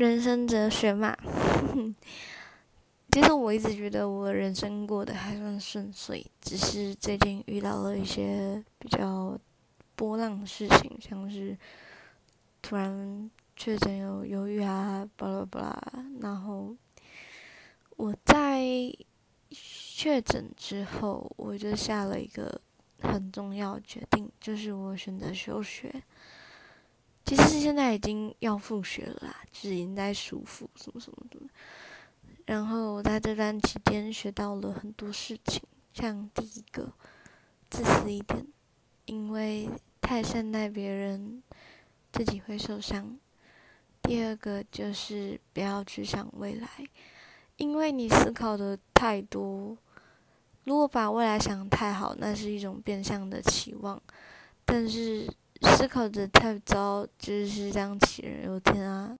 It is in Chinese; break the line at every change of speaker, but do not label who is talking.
人生哲学嘛。其实我一直觉得我人生过得还算顺遂，只是最近遇到了一些比较波浪的事情，像是突然确诊有忧郁啊，巴拉巴拉。然后我在确诊之后，我就下了一个很重要决定，就是我选择休学。其实是现在已经要复学了啦，就是已经在舒服什么什么的。然后我在这段期间学到了很多事情，像第一个，自私一点，因为太善待别人，自己会受伤。第二个就是不要去想未来，因为你思考的太多，如果把未来想太好，那是一种变相的期望，但是思考的太糟，就是这样杞人忧天啊。